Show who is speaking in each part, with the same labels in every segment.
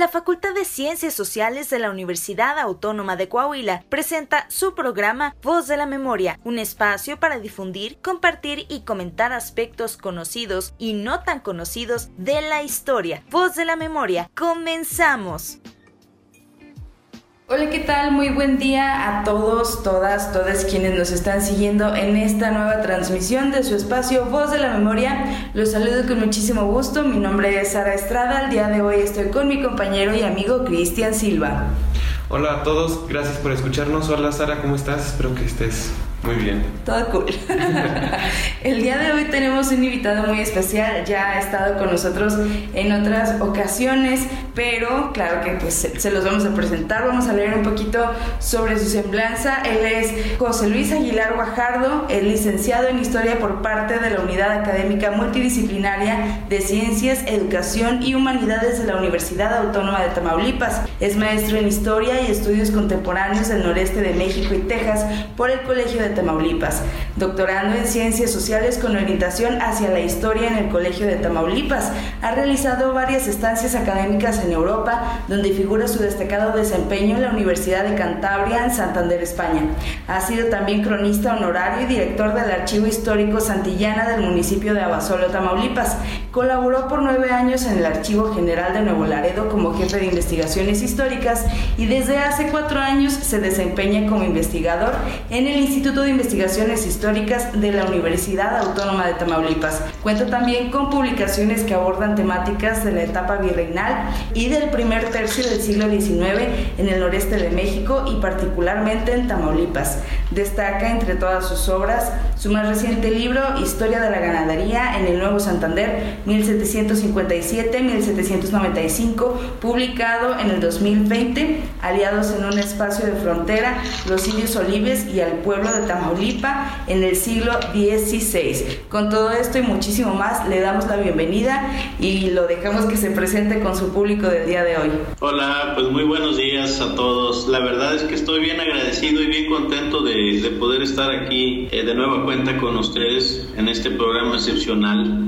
Speaker 1: la Facultad de Ciencias Sociales de la Universidad Autónoma de Coahuila presenta su programa Voz de la Memoria, un espacio para difundir, compartir y comentar aspectos conocidos y no tan conocidos de la historia. Voz de la Memoria, comenzamos.
Speaker 2: Hola, ¿qué tal? Muy buen día a todos, todas, todas quienes nos están siguiendo en esta nueva transmisión de su espacio Voz de la Memoria. Los saludo con muchísimo gusto. Mi nombre es Sara Estrada. El día de hoy estoy con mi compañero y amigo Cristian Silva.
Speaker 3: Hola a todos, gracias por escucharnos. Hola Sara, ¿cómo estás? Espero que estés muy bien.
Speaker 2: Todo cool. El día de hoy tenemos un invitado muy especial, ya ha estado con nosotros en otras ocasiones, pero claro que pues se los vamos a presentar, vamos a leer un poquito sobre su semblanza. Él es José Luis Aguilar Guajardo, es licenciado en Historia por parte de la Unidad Académica Multidisciplinaria de Ciencias, Educación y Humanidades de la Universidad Autónoma de Tamaulipas. Es maestro en Historia y Estudios Contemporáneos del Noreste de México y Texas por el Colegio de Tamaulipas, doctorando en Ciencias Sociales con orientación hacia la historia en el Colegio de Tamaulipas. Ha realizado varias estancias académicas en Europa, donde figura su destacado desempeño en la Universidad de Cantabria en Santander, España. Ha sido también cronista honorario y director del Archivo Histórico Santillana del municipio de Abasolo, Tamaulipas. Colaboró por nueve años en el Archivo General de Nuevo Laredo como jefe de investigaciones históricas y desde hace cuatro años se desempeña como investigador en el Instituto de Investigaciones Históricas de la Universidad Autónoma de Tamaulipas. Cuenta también con publicaciones que abordan temáticas de la etapa virreinal y del primer tercio del siglo XIX en el noreste de México y particularmente en Tamaulipas. Destaca entre todas sus obras su más reciente libro, Historia de la Ganadería en el Nuevo Santander, 1757-1795, publicado en el 2020, aliados en un espacio de frontera, los indios olives y al pueblo de Tamaulipa en el siglo XVI. Con todo esto y muchísimo más, le damos la bienvenida y lo dejamos que se presente con su público del día de hoy.
Speaker 4: Hola, pues muy buenos días a todos. La verdad es que estoy bien agradecido y bien contento de, poder estar aquí eh, de nueva cuenta con ustedes en este programa excepcional.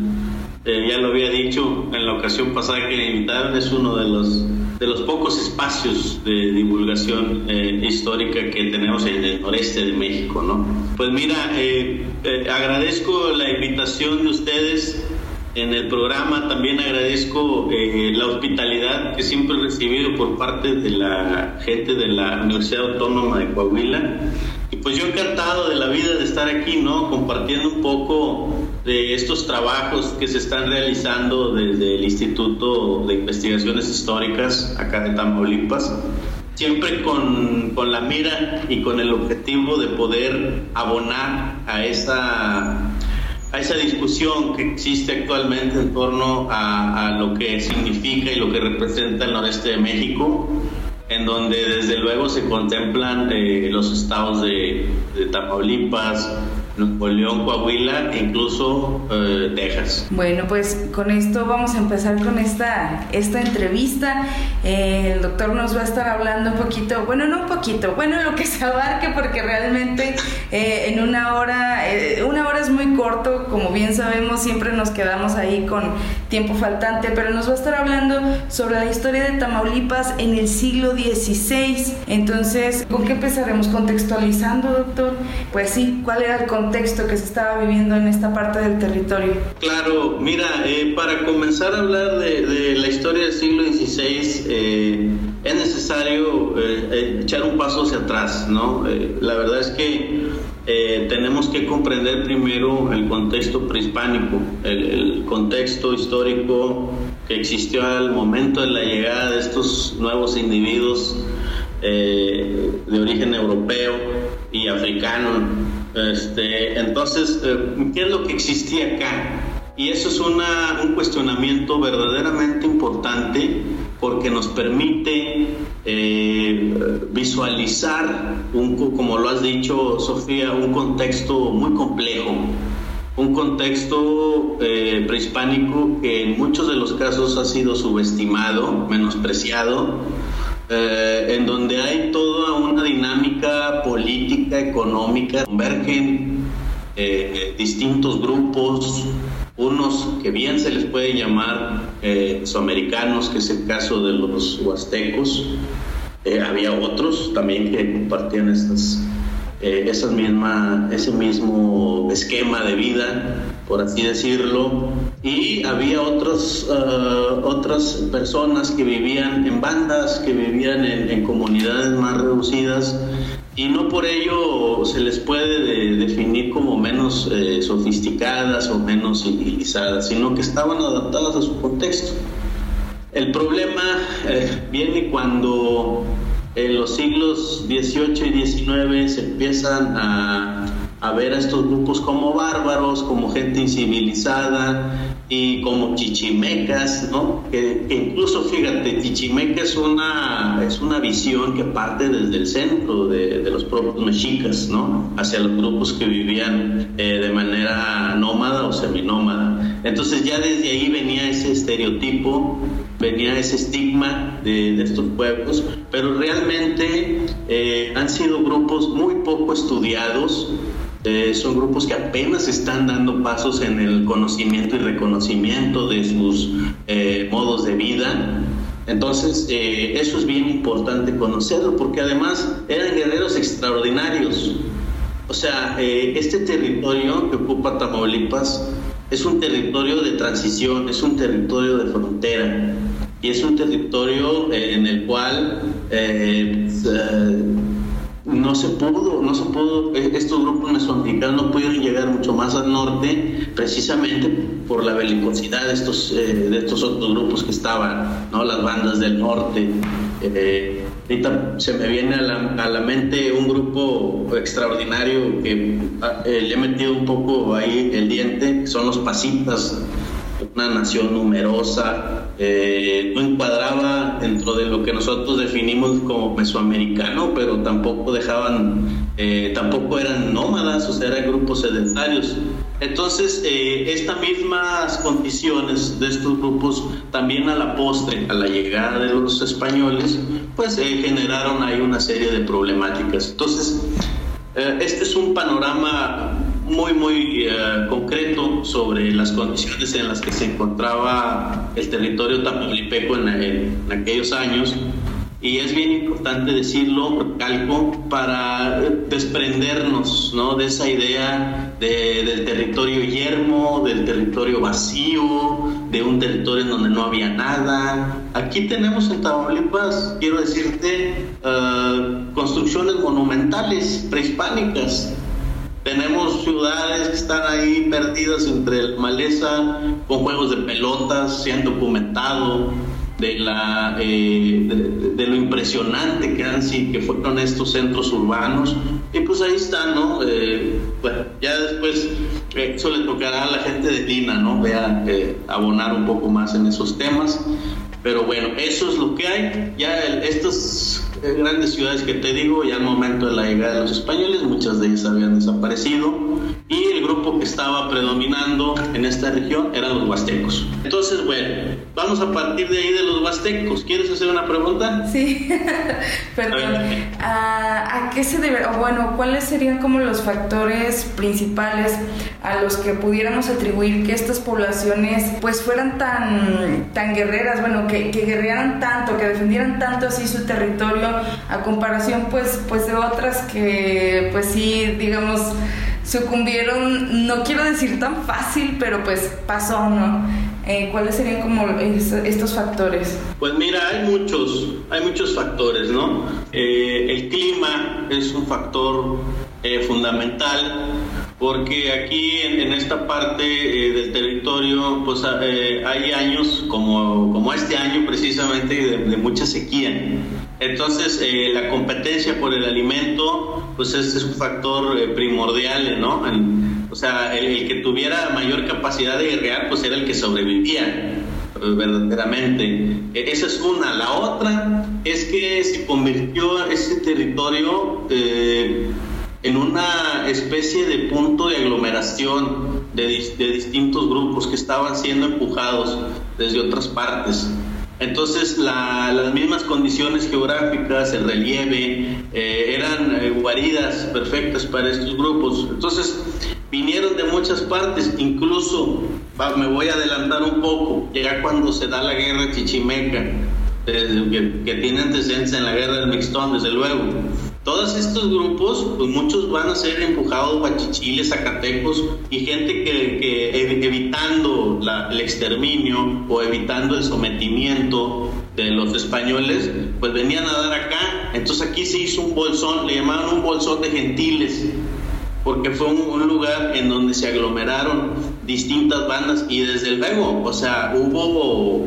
Speaker 4: Eh, ya lo había dicho en la ocasión pasada que me invitaron, es uno de los de los pocos espacios de divulgación eh, histórica que tenemos en el noreste de México, ¿no? Pues mira, eh, eh, agradezco la invitación de ustedes en el programa, también agradezco la hospitalidad que siempre he recibido por parte de la gente de la Universidad Autónoma de Coahuila. Pues yo encantado de la vida de estar aquí, ¿no? Compartiendo un poco de estos trabajos que se están realizando desde el Instituto de Investigaciones Históricas acá de Tamaulipas, siempre con, con la mira y con el objetivo de poder abonar a esa, a esa discusión que existe actualmente en torno a, a lo que significa y lo que representa el noreste de México en donde desde luego se contemplan eh, los estados de, Tamaulipas, Nuevo León, Coahuila e incluso eh, Texas.
Speaker 2: Bueno, pues con esto vamos a empezar con esta, esta entrevista. Eh, el doctor nos va a estar hablando un poquito, bueno, no un poquito, bueno, lo que se abarque, porque realmente eh, en una hora, una hora es muy corto, como bien sabemos, siempre nos quedamos ahí con tiempo faltante, pero nos va a estar hablando sobre la historia de Tamaulipas en el siglo XVI. Entonces, ¿con qué empezaremos? Contextualizando, doctor. Pues sí, ¿cuál era el contexto? que se estaba viviendo en esta parte del territorio.
Speaker 4: Claro, mira, eh, para comenzar a hablar de, la historia del siglo XVI, es necesario eh, echar un paso hacia atrás, ¿no? la verdad es que tenemos que comprender primero el contexto prehispánico, el, contexto histórico que existió al momento de la llegada de estos nuevos individuos de origen europeo y africano este, entonces, eh, ¿qué es lo que existía acá? Y eso es un cuestionamiento verdaderamente importante porque nos permite eh, visualizar, un, como lo has dicho, Sofía, un contexto muy complejo, un contexto eh, prehispánico que en muchos de los casos ha sido subestimado, menospreciado, eh, en donde hay toda una dinámica política, económica, convergen distintos grupos unos que bien se les puede llamar eh, que es el caso de los huastecos. Eh, había otros también que compartían estas, eh, esas misma, ese mismo esquema de vida, por así decirlo. Y había otros, uh, otras personas que vivían en bandas, que vivían en, en comunidades más reducidas y no por ello se les puede definir como menos eh, sofisticadas o menos civilizadas, sino que estaban adaptadas a su contexto. El problema eh, viene cuando en los siglos XVIII y XIX se empiezan a, a ver a estos grupos como bárbaros, como gente incivilizada, y como chichimecas, ¿no? Que, incluso, fíjate, chichimeca es una, es una visión que parte desde el centro de, de los propios mexicas, ¿no? Hacia los grupos que vivían eh, de manera nómada o seminómada. Entonces ya desde ahí venía ese estereotipo, venía ese estigma de, de estos pueblos, pero realmente eh, han sido grupos muy poco estudiados, eh, son grupos que apenas están dando pasos en el conocimiento y reconocimiento de sus eh, modos de vida. Entonces, eh, eso es bien importante conocerlo, porque además eran guerreros extraordinarios. O sea, este territorio que ocupa Tamaulipas es un territorio de transición, es un territorio de frontera y es un territorio en el cual pues, no se pudo, no se pudo, eh, estos grupos mesoamericanos no pudieron llegar mucho más al norte precisamente por la belicosidad de estos, eh, de estos otros grupos que estaban, ¿no? las bandas del norte. Eh, ahorita se me viene a la, a la, mente un grupo extraordinario que ah, le he metido un poco ahí el diente, son los pasitas una nación numerosa, eh, no encuadraba dentro de lo que nosotros definimos como mesoamericano, pero tampoco dejaban, eh, tampoco eran nómadas, o sea, eran grupos sedentarios. Entonces, eh, estas mismas condiciones de estos grupos, también a la postre, a la llegada de los españoles, pues generaron ahí una serie de problemáticas. Entonces, este es un panorama muy, muy eh, concreto sobre las condiciones en las que se encontraba el territorio tamaulipeco en, en, aquellos años. Y es bien importante decirlo, calco, para desprendernos ¿no? de esa idea de, del territorio yermo, del territorio vacío, de un territorio en donde no había nada. Aquí tenemos en Tamaulipas, quiero decirte, uh, construcciones monumentales prehispánicas tenemos ciudades que están ahí perdidas entre maleza, con juegos de pelotas, se han documentado de, la, eh, de, lo impresionante que han sido, que fueron estos centros urbanos. Y pues ahí están, ¿no? Eh, bueno, ya después eh, eso le tocará a la gente de Lina, ¿no? Vea, abonar un poco más en esos temas. Pero bueno, eso es lo que hay. Ya estos grandes ciudades que te digo, ya al momento de la llegada de los españoles, muchas de ellas habían desaparecido y el grupo que estaba predominando en esta región eran los huastecos. Entonces, bueno, vamos a partir de ahí de los huastecos. ¿Quieres hacer una pregunta?
Speaker 2: Sí, perdón. ¿A, ¿A, qué se debe, o bueno, cuáles serían como los factores principales a los que pudiéramos atribuir que estas poblaciones pues fueran tan, tan guerreras, bueno, que, que guerrearan tanto, que defendieran tanto así su territorio a comparación pues, pues de otras que pues sí, digamos, sucumbieron, no quiero decir tan fácil, pero pues pasó, ¿no? Eh, ¿Cuáles serían como estos factores?
Speaker 4: Pues mira, hay muchos, hay muchos factores, ¿no? Eh, el clima es un factor eh, fundamental porque aquí en, esta parte eh, del territorio pues eh, hay años como, como este año precisamente de, mucha sequía. Entonces eh, la competencia por el alimento pues es, un factor primordial, ¿no? o sea, el, que tuviera mayor capacidad de guerrear pues era el que sobrevivía verdaderamente. E, esa es una. La otra es que se convirtió ese territorio en una especie de punto de aglomeración de, distintos grupos que estaban siendo empujados desde otras partes. Entonces las mismas condiciones geográficas, el relieve, eh, eran eh, guaridas perfectas para estos grupos. Entonces vinieron de muchas partes, incluso me voy a adelantar un poco, ya cuando se da la guerra chichimeca, que, que tiene antecedentes en la guerra del Mixtón, desde luego. Todos estos grupos, pues muchos van a ser empujados guachichiles, zacatecos y gente que, evitando el exterminio o evitando el sometimiento de los españoles, pues venían a dar acá. Entonces aquí se hizo un bolsón, le llamaban un bolsón de gentiles, porque fue un, lugar en donde se aglomeraron distintas bandas y desde luego, o sea, hubo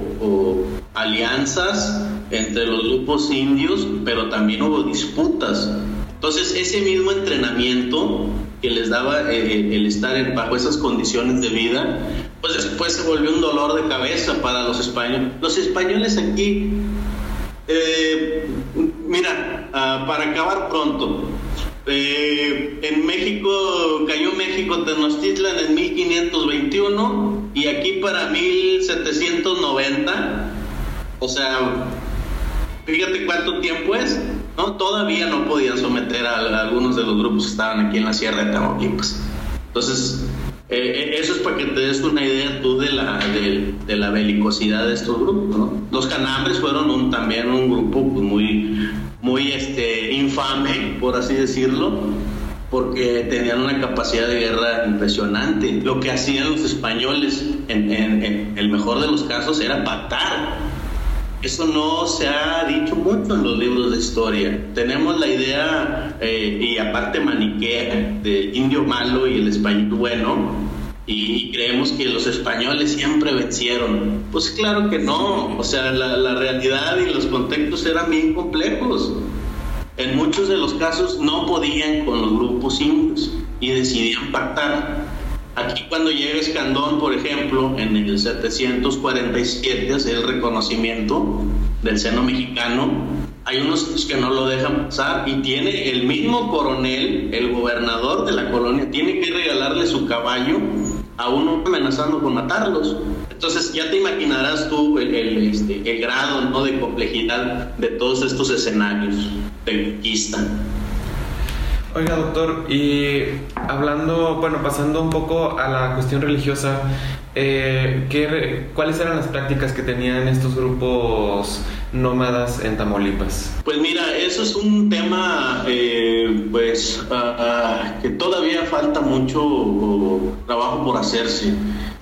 Speaker 4: alianzas entre los grupos indios, pero también hubo disputas. Entonces, ese mismo entrenamiento que les daba eh, eh, el estar bajo esas condiciones de vida, pues después se volvió un dolor de cabeza para los españoles. Los españoles aquí, eh, mira, ah, para acabar pronto, en México, cayó México Tenochtitlan en 1521 y aquí para 1790, o sea, Fíjate cuánto tiempo es, ¿no? Todavía no podían someter a, algunos de los grupos que estaban aquí en la Sierra de Tamaulipas. Entonces, eh, eh, eso es para que te des una idea tú de la, de, la belicosidad de estos grupos, ¿no? Los canambres fueron un, también un grupo pues, muy, muy este, infame, por así decirlo, porque tenían una capacidad de guerra impresionante. Lo que hacían los españoles, en, en el mejor de los casos, era pactar eso no se ha dicho mucho en los libros de historia. Tenemos la idea, eh, y aparte maniquea, del indio malo y el español bueno, y creemos que los españoles siempre vencieron. Pues claro que no, o sea, la, la realidad y los contextos eran bien complejos. En muchos de los casos no podían con los grupos indios y decidían pactar. Aquí cuando llega Escandón, por ejemplo, en el 747 hace el reconocimiento del seno mexicano, hay unos que no lo dejan pasar y tiene el mismo coronel, el gobernador de la colonia, tiene que regalarle su caballo a uno amenazando con matarlos. Entonces ya te imaginarás tú el, este, el grado ¿no? de complejidad de todos estos escenarios de conquista.
Speaker 3: Oiga, doctor, y hablando, bueno, pasando un poco a la cuestión religiosa, eh, ¿qué, ¿cuáles eran las prácticas que tenían estos grupos nómadas en Tamaulipas?
Speaker 4: Pues mira, eso es un tema, eh, pues, ah, ah, que todavía falta mucho trabajo por hacerse.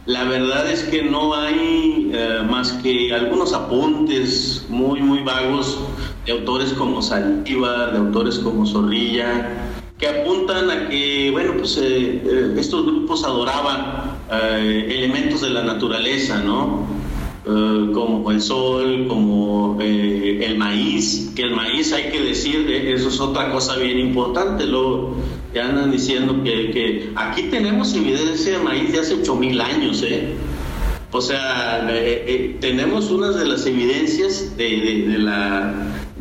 Speaker 4: La verdad es que no hay eh, más que algunos apuntes muy, muy vagos de autores como Saldívar, de autores como Zorrilla, que apuntan a que, bueno, pues eh, eh, estos grupos adoraban eh, elementos de la naturaleza, ¿no? como el sol, como el maíz, que el maíz hay que decir, eso es otra cosa bien importante, lo ya andan diciendo que, que aquí tenemos evidencia de maíz de hace 8000 años, ¿eh? O sea, tenemos unas de las evidencias de, de la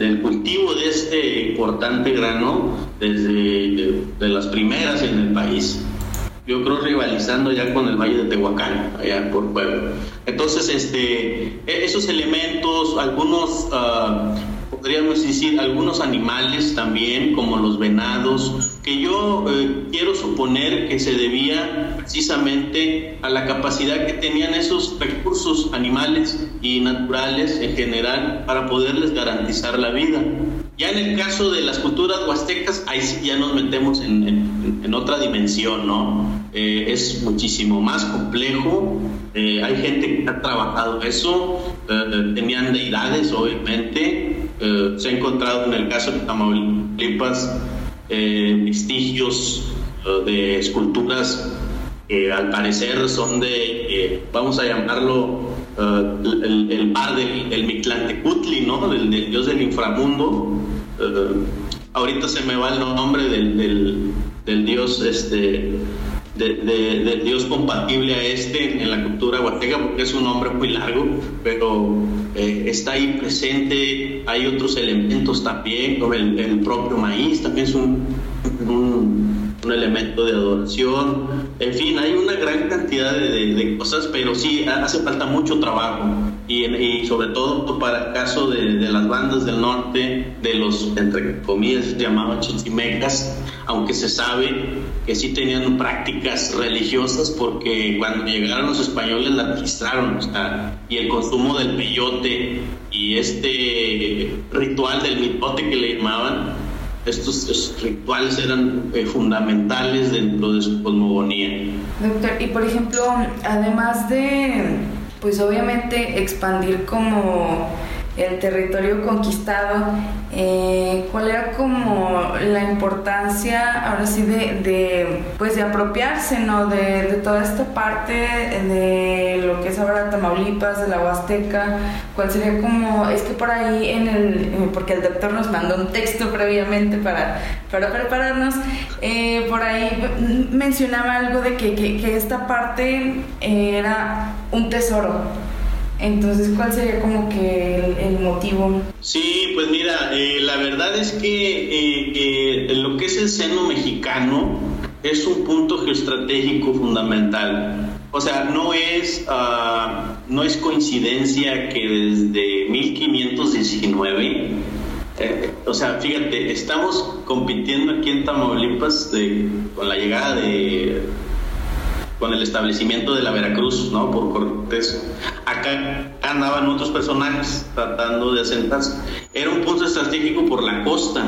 Speaker 4: del cultivo de este importante grano desde de, las primeras en el país. Yo creo rivalizando ya con el Valle de Tehuacán, allá por Puebla. Entonces, este, e, esos elementos, algunos, uh, podríamos decir, algunos animales también, como los venados, que yo eh, quiero suponer que se debía precisamente a la capacidad que tenían esos recursos animales y naturales en general para poderles garantizar la vida. Ya en el caso de las culturas huastecas, ahí sí ya nos metemos en, en, otra dimensión, ¿no? Eh, es muchísimo más complejo, eh, hay gente que ha trabajado eso, tenían deidades, obviamente, se ha encontrado en el caso de Tamaulipas eh, vestigios eh, de esculturas que al parecer son de, eh, vamos a llamarlo, el, el, mar del el Mictlantecutli, ¿no? Del, dios del inframundo. ahorita se me va el nombre del, del, dios este, del dios compatible a este en la cultura huateca porque es un nombre muy largo, pero está ahí presente. Hay otros elementos también, como el, propio maíz, también es un, un, elemento de adoración. En fin, hay una gran cantidad de, de, cosas, pero sí hace falta mucho trabajo. Y y, sobre todo para el caso de, las bandas del norte, de los, entre comillas, llamados chichimecas, aunque se sabe que sí tenían prácticas religiosas porque cuando llegaron los españoles la registraron, y el consumo del peyote y este ritual del mitote que le llamaban, estos, rituales eran eh, fundamentales dentro de su cosmogonía.
Speaker 2: Doctor, y por ejemplo, además de, pues obviamente expandir como el territorio conquistado, eh, cuál era como la importancia ahora sí de, pues de apropiarse ¿no? De, toda esta parte de lo que es ahora Tamaulipas, de la Huasteca, cuál sería como, es que por ahí en el, porque el doctor nos mandó un texto previamente para, para prepararnos, eh, por ahí mencionaba algo de que, que esta parte era un tesoro entonces, ¿cuál sería como que el, motivo?
Speaker 4: Sí, pues mira, eh, la verdad es que eh, eh, lo que es el seno mexicano es un punto geoestratégico fundamental. O sea, no es, ah, no es coincidencia que desde 1519 o sea, fíjate, estamos compitiendo aquí en Tamaulipas con la llegada de con el establecimiento de la Veracruz, ¿no? Por Cortés. Acá andaban otros personajes tratando de asentarse. Era un punto estratégico por la costa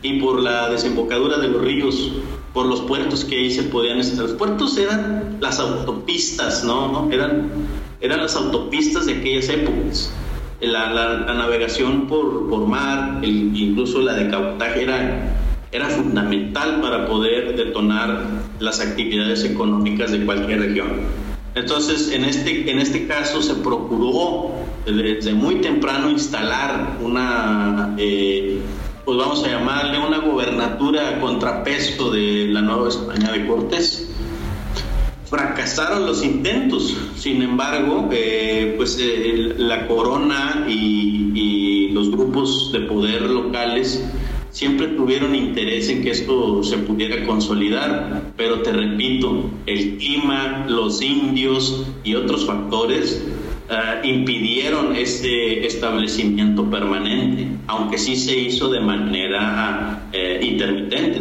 Speaker 4: y por la desembocadura de los ríos, por los puertos que ahí se podían. Los puertos eran las autopistas, ¿no? Eran, eran las autopistas de aquellas épocas. La, la, navegación por, por mar, incluso la de cabotaje, era era fundamental para poder detonar las actividades económicas de cualquier región. Entonces, en este, en este caso se procuró desde muy temprano instalar una, eh, pues vamos a llamarle una gobernatura contrapeso de la Nueva España de Cortés. Fracasaron los intentos, sin embargo, eh, pues eh, la corona y los grupos de poder locales siempre tuvieron interés en que esto se pudiera consolidar, pero te repito, el clima, los indios y otros factores ah, impidieron ese establecimiento permanente, aunque sí se hizo de manera eh, intermitente.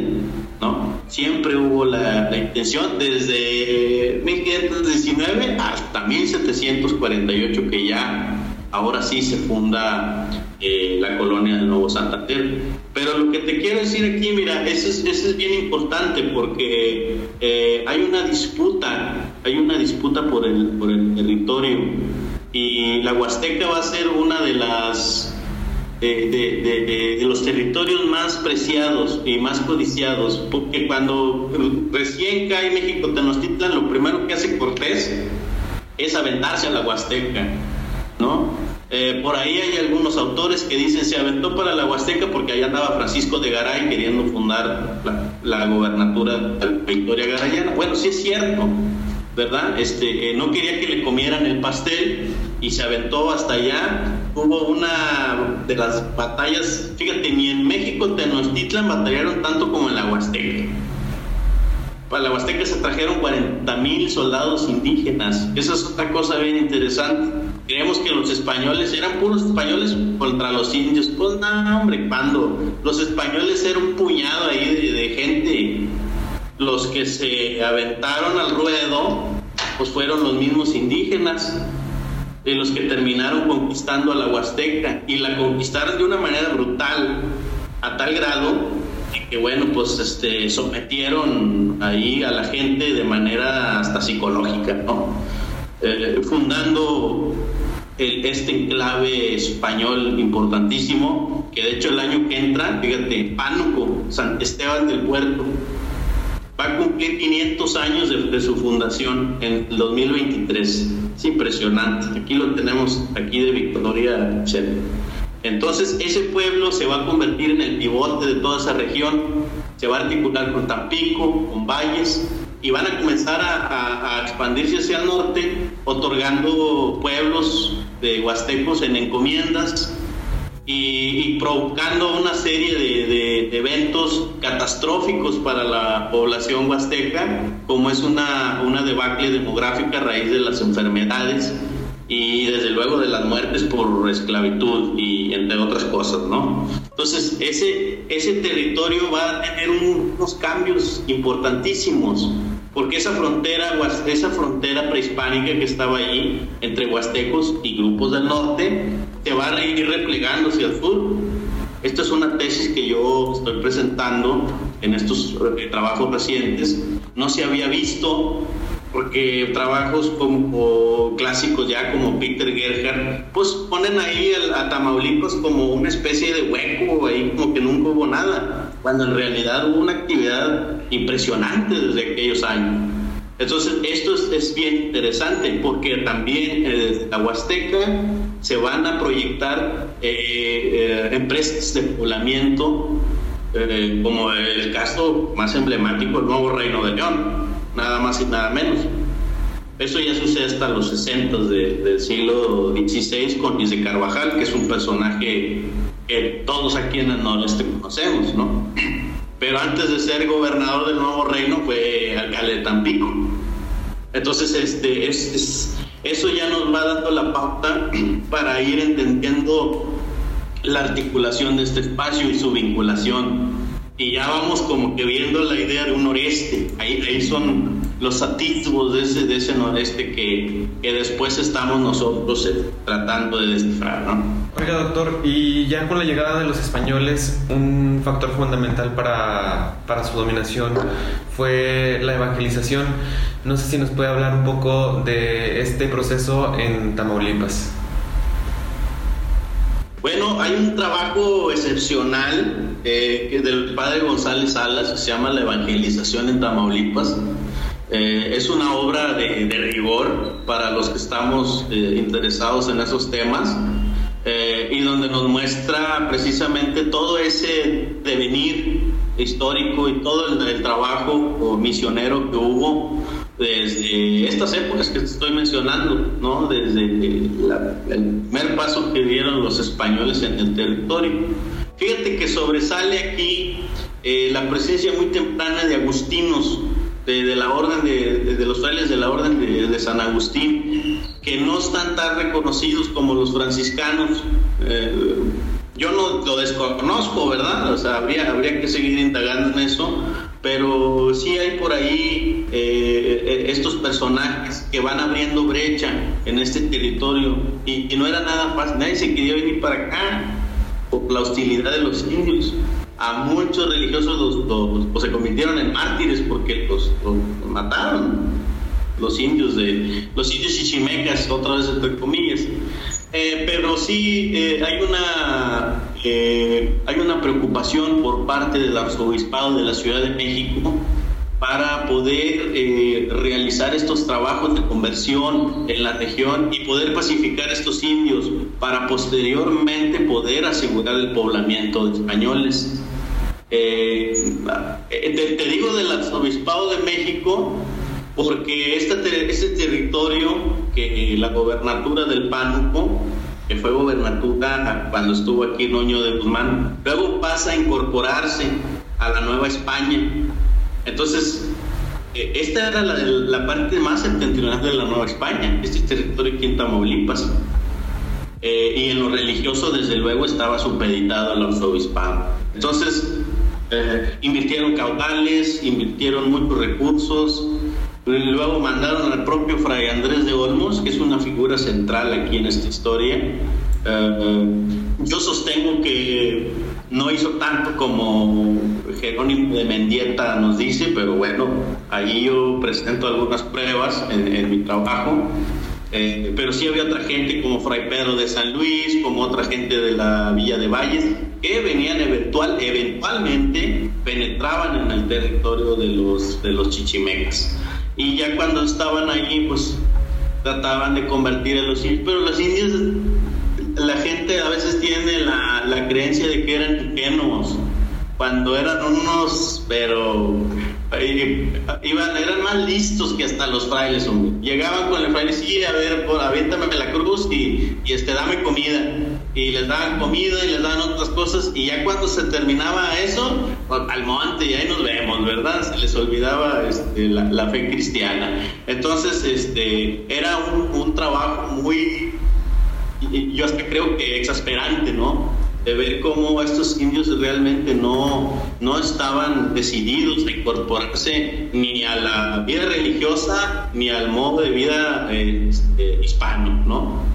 Speaker 4: ¿no? Siempre hubo la, la, intención desde 1519 hasta 1748 que ya ahora sí se funda eh, la colonia del Nuevo Santander. Pero lo que te quiero decir aquí, mira, eso es, es bien importante porque eh, hay una disputa, hay una disputa por el, territorio y la Huasteca va a ser una de las de, de, los territorios más preciados y más codiciados, porque cuando recién cae México Tenochtitlan, lo primero que hace Cortés es aventarse a la Huasteca, ¿no? Eh, por ahí hay algunos autores que dicen se aventó para la Huasteca porque allá andaba Francisco de Garay queriendo fundar la, gobernatura de Victoria Garayana. Bueno, sí es cierto, ¿verdad? Este, eh, no quería que le comieran el pastel y se aventó hasta allá. Hubo una de las batallas, fíjate, ni en México Tenochtitlan batallaron tanto como en la Huasteca. Para la Huasteca se trajeron 40 mil soldados indígenas. Esa es otra cosa bien interesante. Creemos que los españoles eran puros españoles contra los indios. Pues no, hombre, cuando los españoles eran un puñado ahí de, gente, los que se aventaron al ruedo, pues fueron los mismos indígenas, de los que terminaron conquistando a la Huasteca y la conquistaron de una manera brutal, a tal grado que bueno, pues este, sometieron ahí a la gente de manera hasta psicológica, ¿no? Eh, fundando este enclave español importantísimo, que de hecho el año que entra, fíjate, Pánuco, San Esteban del Puerto, va a cumplir 500 años de, su fundación en el 2023. Es impresionante. Aquí lo tenemos, aquí de Victoria entonces ese pueblo se va a convertir en el pivote de toda esa región, se va a articular con Tampico, con Valles, y van a comenzar a, expandirse hacia el norte, otorgando pueblos de huastecos en encomiendas y, provocando una serie de, eventos catastróficos para la población huasteca, como es una, una debacle demográfica a raíz de las enfermedades y desde luego de las muertes por esclavitud y entre otras cosas, ¿no? Entonces, ese, ese territorio va a tener unos cambios importantísimos, porque esa frontera, esa frontera prehispánica que estaba allí entre huastecos y grupos del norte, se va a ir replegando hacia el sur. Esta es una tesis que yo estoy presentando en estos eh, trabajos recientes. No se había visto porque trabajos como clásicos ya como Peter Gerhardt, pues ponen ahí a Tamaulipas como una especie de hueco, ahí como que nunca hubo nada, cuando en realidad hubo una actividad impresionante desde aquellos años. Entonces, esto es, bien interesante porque también desde la Huasteca se van a proyectar eh, eh, empresas de poblamiento, eh, como el caso más emblemático, el nuevo Reino de León nada más y nada menos. Eso ya sucede hasta los 60 del siglo XVI con Luis de Carvajal, que es un personaje que todos aquí en el noreste conocemos, ¿no? Pero antes de ser gobernador del nuevo reino fue alcalde de Tampico. Entonces, este, es, eso ya nos va dando la pauta para ir entendiendo la articulación de este espacio y su vinculación y ya vamos como que viendo la idea de un noreste. Ahí, ahí son los atisbos de ese, de ese noreste que, que después estamos nosotros eh, tratando de descifrar, ¿no?
Speaker 3: Oiga, doctor, y ya con la llegada de los españoles, un factor fundamental para, para su dominación fue la evangelización. No sé si nos puede hablar un poco de este proceso en Tamaulipas.
Speaker 4: Bueno, hay un trabajo excepcional eh, del padre González Salas que se llama La Evangelización en Tamaulipas. Eh, es una obra de, rigor para los que estamos eh, interesados en esos temas y donde nos muestra precisamente todo ese devenir histórico y todo el, el trabajo misionero que hubo desde estas épocas que estoy mencionando, ¿no? desde el primer paso que dieron los españoles en el territorio. Fíjate que sobresale aquí eh, la presencia muy temprana de agustinos, de, la orden de, de, los frailes de la orden de, San Agustín, que no están tan reconocidos como los franciscanos. Eh, yo no lo desconozco, ¿verdad? O sea, habría, habría que seguir indagando en eso, pero sí hay por ahí eh, eh, estos personajes que van abriendo brecha en este territorio y, no era nada fácil, nadie se quería venir para acá por la hostilidad de los indios. A muchos religiosos los, pues, se convirtieron en mártires porque los, mataron los indios de los indios chichimecas, otra vez entre comillas. Eh, pero sí eh, hay, una, eh, hay una preocupación por parte del arzobispado de la Ciudad de México para poder realizar estos trabajos de conversión en la región y poder pacificar estos indios para posteriormente poder asegurar el poblamiento de españoles. Te, te, digo del arzobispado de México porque este, este territorio, que la gobernatura del Pánuco, que fue gobernatura cuando estuvo aquí Noño de Guzmán, luego pasa a incorporarse a la Nueva España. Entonces, e, esta era la, parte más septentrional de la Nueva España, este territorio aquí en Tamaulipas. Eh, y en lo religioso, desde luego, estaba supeditado al arzobispado. Entonces, eh, invirtieron caudales, invirtieron muchos recursos, Luego mandaron al propio Fray Andrés de Olmos, que es una figura central aquí en esta historia. Eh, yo sostengo que no hizo tanto como Jerónimo de Mendieta nos dice, pero bueno, ahí yo presento algunas pruebas en, mi trabajo. Eh, pero sí había otra gente como Fray Pedro de San Luis, como otra gente de la Villa de Valles, que venían eventual, eventualmente, penetraban en el territorio de los, de los chichimecas. Y ya cuando estaban allí, pues trataban de convertir a los indios, pero los indios, la gente a veces tiene la, la creencia de que eran ingenuos, cuando eran unos, pero iban, eran más listos que hasta los frailes, Llegaban con el fraile, sí, a ver, por, aviéntame la cruz y, y este, dame comida. Y les daban comida y les daban otras cosas y ya cuando se terminaba eso, al monte y ahí nos vemos, ¿verdad? Se les olvidaba este, la, fe cristiana. Entonces, este, era un, un trabajo muy, yo hasta creo que exasperante, ¿no? De ver cómo estos indios realmente no, no estaban decididos a incorporarse ni a la vida religiosa ni al modo de vida este, hispano, ¿no?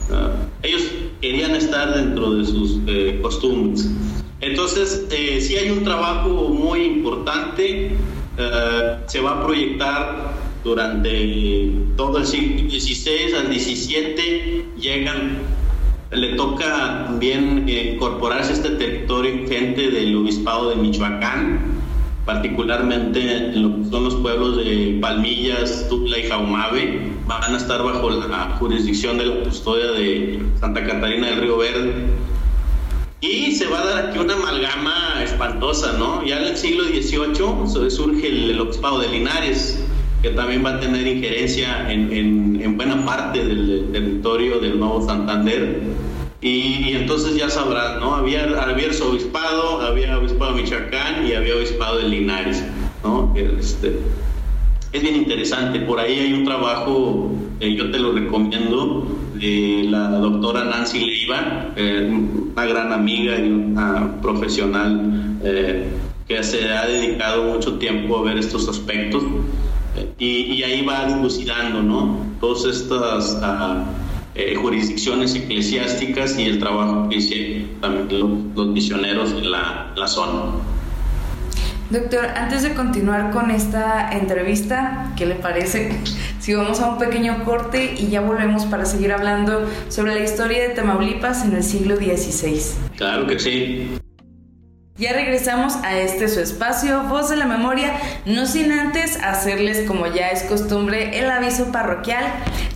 Speaker 4: ellos querían estar dentro de sus eh, costumbres. Entonces, eh, sí hay un trabajo muy importante, eh, se va a proyectar durante todo el siglo XVI al XVII, llegan le toca también eh, incorporarse a este territorio gente del obispado de Michoacán, particularmente en lo que son los pueblos de Palmillas, Tupla y Jaumave, van a estar bajo la jurisdicción de la custodia de Santa Catarina del Río Verde. Y se va a dar aquí una amalgama espantosa, ¿no? Ya en el siglo XVIII surge el, el obispado de Linares, que también va a tener injerencia en, en, buena parte del, territorio del Nuevo Santander. Y, entonces ya sabrán, ¿no? Había, había obispado, había obispado de Michoacán y había obispado de Linares, ¿no? Este, es bien interesante, por ahí hay un trabajo, eh, yo te lo recomiendo, de la doctora Nancy Leiva, eh, una gran amiga y una profesional eh, que se ha dedicado mucho tiempo a ver estos aspectos. Y, ahí va dilucidando, ¿no? Todas estas ah, eh, jurisdicciones eclesiásticas y el trabajo que hicieron también los, misioneros en la, la zona.
Speaker 2: Doctor, antes de continuar con esta entrevista, ¿qué le parece? Si vamos a un pequeño corte y ya volvemos para seguir hablando sobre la historia de Tamaulipas en el siglo XVI.
Speaker 4: Claro que sí.
Speaker 2: Ya regresamos a este su espacio, Voz de la Memoria, no sin antes hacerles, como ya es costumbre, el aviso parroquial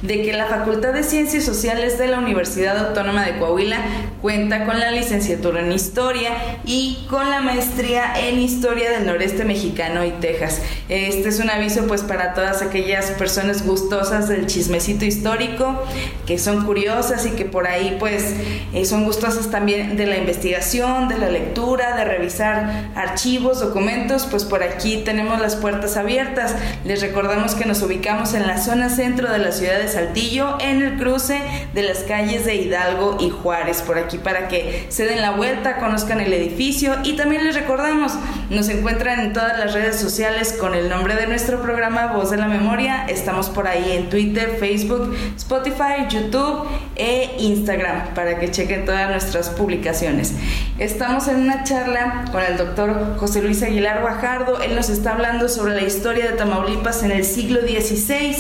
Speaker 2: de que la Facultad de Ciencias Sociales de la Universidad Autónoma de Coahuila cuenta con la licenciatura en Historia y con la maestría en Historia del Noreste Mexicano y Texas. Este es un aviso pues para todas aquellas personas gustosas del chismecito histórico, que son curiosas y que por ahí pues eh, son gustosas también de la investigación, de la lectura, de revisar archivos, documentos, pues por aquí tenemos las puertas abiertas. Les recordamos que nos ubicamos en la zona centro de la ciudad de Saltillo, en el cruce de las calles de Hidalgo y Juárez, por aquí para que se den la vuelta, conozcan el edificio y también les recordamos, nos encuentran en todas las redes sociales con el nombre de nuestro programa Voz de la Memoria. Estamos por ahí en Twitter, Facebook, Spotify, YouTube e Instagram para que chequen todas nuestras publicaciones. Estamos en una charla con el doctor José Luis Aguilar Guajardo. Él nos está hablando sobre la historia de Tamaulipas en el siglo XVI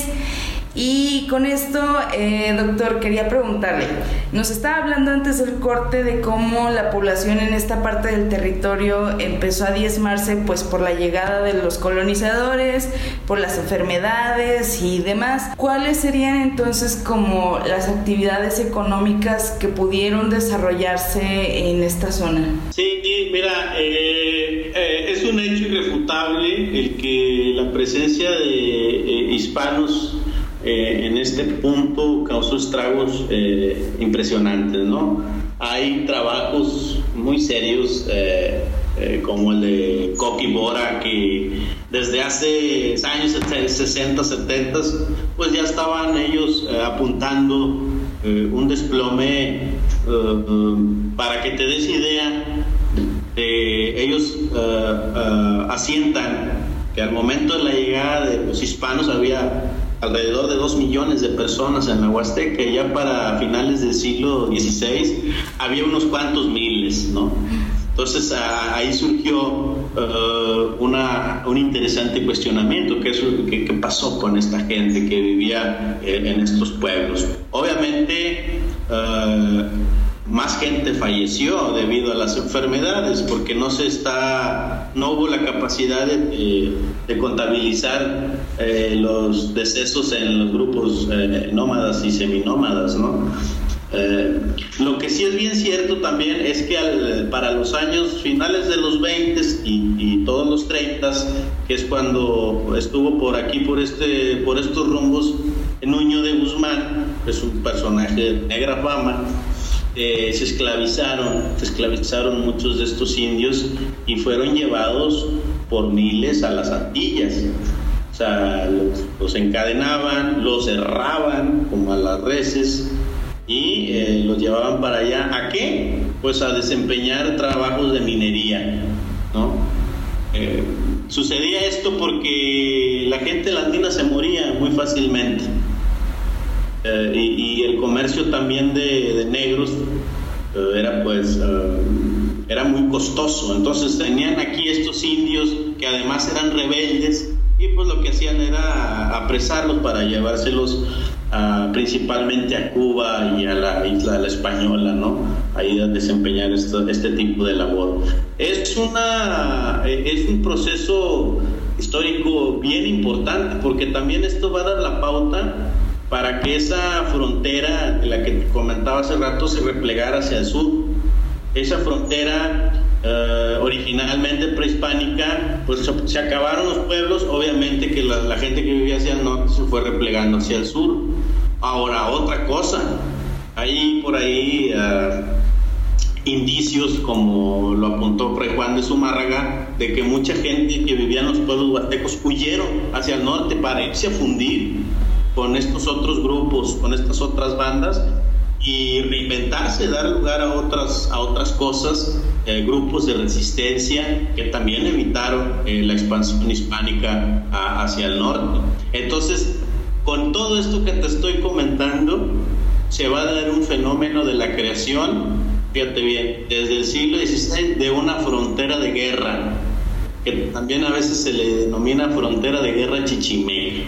Speaker 2: y con esto, eh, doctor, quería preguntarle, nos estaba hablando antes del corte de cómo la población en esta parte del territorio empezó a diezmarse pues por la llegada de los colonizadores, por las enfermedades y demás. ¿Cuáles serían entonces como las actividades económicas que pudieron desarrollarse en esta zona?
Speaker 4: Sí, mira, eh, eh, es un hecho irrefutable el que la presencia de hispanos eh, en este punto causó estragos eh, impresionantes, ¿no? Hay trabajos muy serios eh, como el de Coqui Bora que desde hace años 60, 70, pues ya estaban ellos apuntando un desplome para que te des idea, ellos asientan que al momento de la llegada de los hispanos había alrededor de dos millones de personas en la Huasteca ya para finales del siglo XVI había unos cuantos miles, ¿no? Entonces ahí surgió uh, una, un interesante cuestionamiento, ¿qué, es, qué, pasó con esta gente que vivía eh, en estos pueblos? Obviamente uh, más gente falleció debido a las enfermedades porque no se está no hubo la capacidad de, contabilizar eh, los decesos en los grupos eh, nómadas y seminómadas no eh, lo que sí es bien cierto también es que para los años finales de los 20 y, y, todos los 30 que es cuando estuvo por aquí por este por estos rumbos Nuño de Guzmán es un personaje de negra fama se esclavizaron, se esclavizaron muchos de estos indios y fueron llevados por miles a las Antillas. O sea, los, encadenaban, los cerraban como a las reses y eh, los llevaban para allá. ¿A qué? Pues a desempeñar trabajos de minería. Eh, sucedía esto porque la gente latina se moría muy fácilmente. Eh, y, el comercio también de, negros era pues era muy costoso entonces tenían aquí estos indios que además eran rebeldes y pues lo que hacían era apresarlos para llevárselos principalmente a Cuba y a la isla de la Española, ¿no? Ahí a desempeñar este tipo de labor. Es, una, es un proceso histórico bien importante porque también esto va a dar la pauta para que esa frontera la que comentaba hace rato se replegara hacia el sur. Esa frontera eh, originalmente prehispánica, pues se, acabaron los pueblos, obviamente que la, gente que vivía hacia el norte se fue replegando hacia el sur. Ahora, otra cosa, hay por ahí eh, indicios, como lo apuntó Fray Juan de Zumárraga, de que mucha gente que vivía en los pueblos huastecos huyeron hacia el norte para irse a fundir con estos otros grupos, con estas otras bandas y reinventarse, dar lugar a otras, a otras cosas, eh, grupos de resistencia que también evitaron eh, la expansión hispánica hacia el norte. Entonces, con todo esto que te estoy comentando, se va a dar un fenómeno de la creación, fíjate bien, desde el siglo XVI de una frontera de guerra, que también a veces se le denomina frontera de guerra chichimeca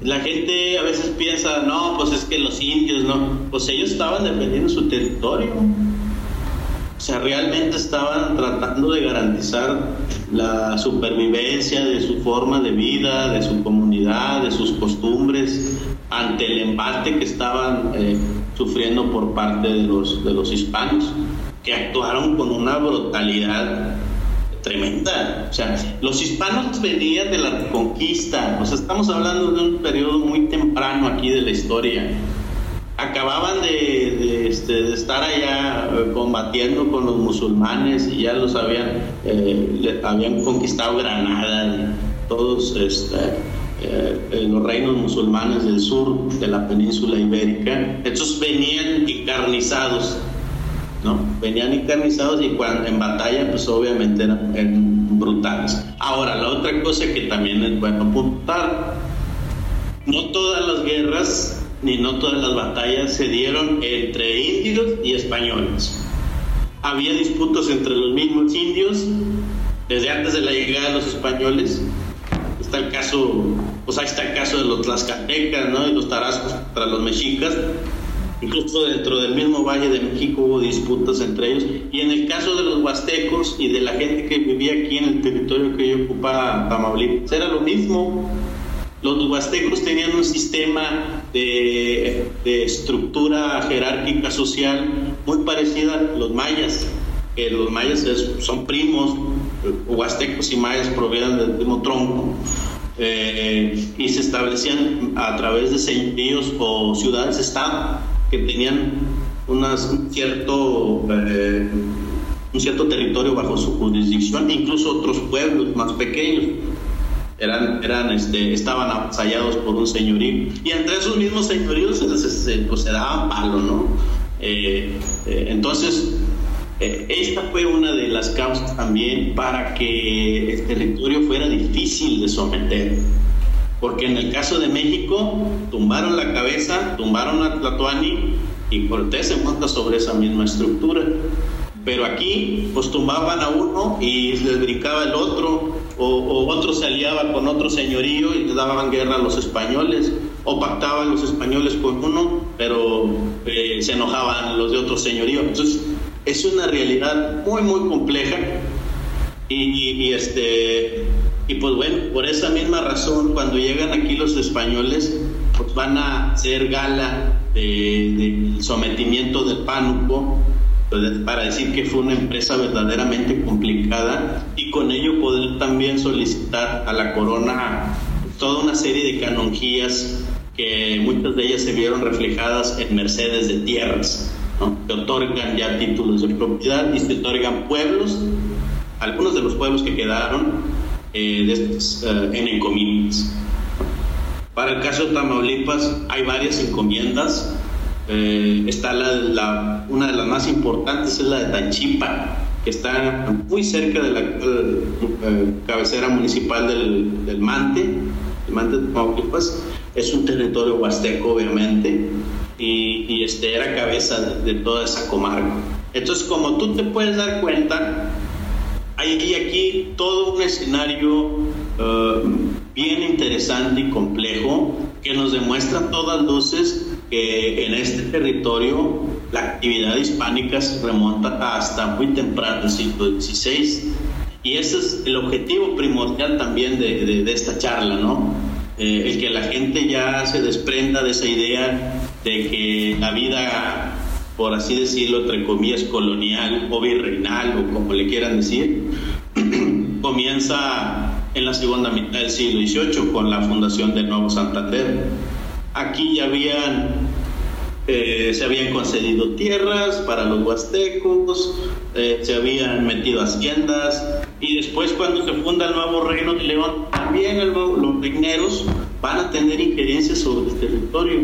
Speaker 4: la gente a veces piensa, no, pues es que los indios, no, pues ellos estaban defendiendo su territorio. O sea, realmente estaban tratando de garantizar la supervivencia de su forma de vida, de su comunidad, de sus costumbres, ante el embate que estaban eh, sufriendo por parte de los, de los hispanos, que actuaron con una brutalidad tremenda. O sea, los hispanos venían de la conquista, o sea, estamos hablando de un periodo muy temprano aquí de la historia. Acababan de, este, estar allá eh, combatiendo con los musulmanes y ya los habían, eh, conquistado Granada, todos este, eh, los reinos musulmanes del sur de la península ibérica. Estos venían encarnizados ¿no? Venían encarnizados y cuando en batalla, pues obviamente eran, brutales. Ahora, la otra cosa que también es bueno apuntar, no todas las guerras ni no todas las batallas se dieron entre indios y españoles. Había disputas entre los mismos indios desde antes de la llegada de los españoles. Está el caso, pues ahí está el caso de los tlaxcaltecas, ¿no? Y los tarascos contra los mexicas Incluso dentro del mismo Valle de México hubo disputas entre ellos. Y en el caso de los huastecos y de la gente que vivía aquí en el territorio que hoy ocupa Tamaulipas, era lo mismo. Los huastecos tenían un sistema de, estructura jerárquica social muy parecida a los mayas. Que los mayas son primos, huastecos y mayas provienen del mismo tronco. Eh, y se establecían a través de señoríos o ciudades-estado que tenían un, cierto, eh, un cierto territorio bajo su jurisdicción, incluso otros pueblos más pequeños. Eran, eran, este, estaban avasallados por un señorío. Y entre esos mismos señoríos se, pues, se daban palo, ¿no? Eh, eh, entonces, esta fue una de las causas también para que el territorio fuera difícil de someter. Porque en el caso de México, tumbaron la cabeza, tumbaron a Tlatuani y Cortés se monta sobre esa misma estructura. Pero aquí, pues tumbaban a uno y les brincaba el otro, o, otro se aliaba con otro señorío y le daban guerra a los españoles, o pactaban los españoles con uno, pero eh, se enojaban los de otro señorío. Entonces, es una realidad muy, muy compleja y este y pues bueno, por esa misma razón, cuando llegan aquí los españoles, pues van a hacer gala del sometimiento del pánuco, pues, para decir que fue una empresa verdaderamente complicada y con ello poder también solicitar a la corona toda una serie de canonjías que muchas de ellas se vieron reflejadas en mercedes de tierras. que otorgan ya títulos de propiedad y se otorgan pueblos, algunos de los pueblos que quedaron eh, de estas eh, en encomiendas. Para el caso de Tamaulipas hay varias encomiendas. Eh, está la, una de las más importantes es la de Tanchipa, que está muy cerca de la cabecera municipal del, del Mante, el Mante de Tamaulipas. Es un territorio huasteco, obviamente y, este, era cabeza de, toda esa comarca. Entonces, como tú te puedes dar cuenta, hay aquí todo un escenario eh, bien interesante y complejo que nos demuestra a todas luces que en este territorio la actividad hispánica se remonta hasta muy temprano, el siglo XVI. Y ese es el objetivo primordial también de, de, esta charla, ¿no? Eh, el que la gente ya se desprenda de esa idea de que la vida, por así decirlo, entre comillas, colonial o virreinal o como le quieran decir, comienza en la segunda mitad del siglo XVIII con la fundación del Nuevo Santander. Aquí ya habían eh, se habían concedido tierras para los huastecos, eh, se habían metido haciendas y después cuando se funda el nuevo reino de León, también los reineros van a tener injerencia sobre el territorio.